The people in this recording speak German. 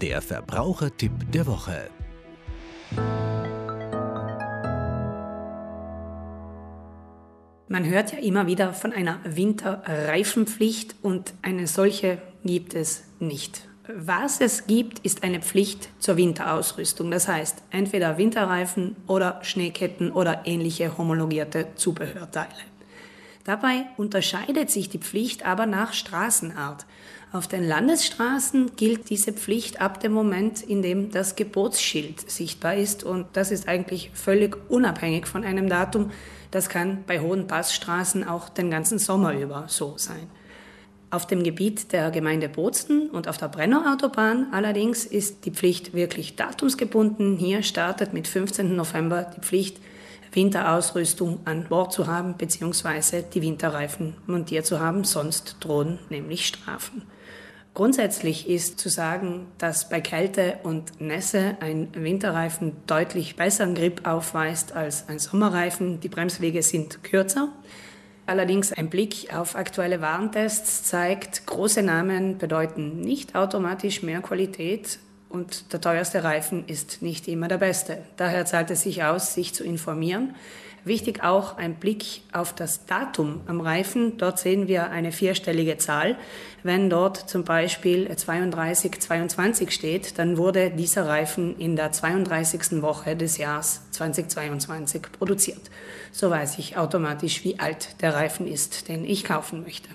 Der Verbrauchertipp der Woche. Man hört ja immer wieder von einer Winterreifenpflicht und eine solche gibt es nicht. Was es gibt, ist eine Pflicht zur Winterausrüstung. Das heißt, entweder Winterreifen oder Schneeketten oder ähnliche homologierte Zubehörteile. Dabei unterscheidet sich die Pflicht aber nach Straßenart. Auf den Landesstraßen gilt diese Pflicht ab dem Moment, in dem das Gebotsschild sichtbar ist. Und das ist eigentlich völlig unabhängig von einem Datum. Das kann bei hohen Passstraßen auch den ganzen Sommer über so sein. Auf dem Gebiet der Gemeinde Bozen und auf der Brennerautobahn allerdings ist die Pflicht wirklich datumsgebunden. Hier startet mit 15. November die Pflicht, Winterausrüstung an Bord zu haben bzw. die Winterreifen montiert zu haben, sonst drohen nämlich Strafen. Grundsätzlich ist zu sagen, dass bei Kälte und Nässe ein Winterreifen deutlich besseren Grip aufweist als ein Sommerreifen. Die Bremswege sind kürzer. Allerdings ein Blick auf aktuelle Warntests zeigt, große Namen bedeuten nicht automatisch mehr Qualität und der teuerste Reifen ist nicht immer der beste. Daher zahlt es sich aus, sich zu informieren. Wichtig auch ein Blick auf das Datum am Reifen. Dort sehen wir eine vierstellige Zahl. Wenn dort zum Beispiel 32, 22 steht, dann wurde dieser Reifen in der 32. Woche des Jahres 2022 produziert. So weiß ich automatisch, wie alt der Reifen ist, den ich kaufen möchte.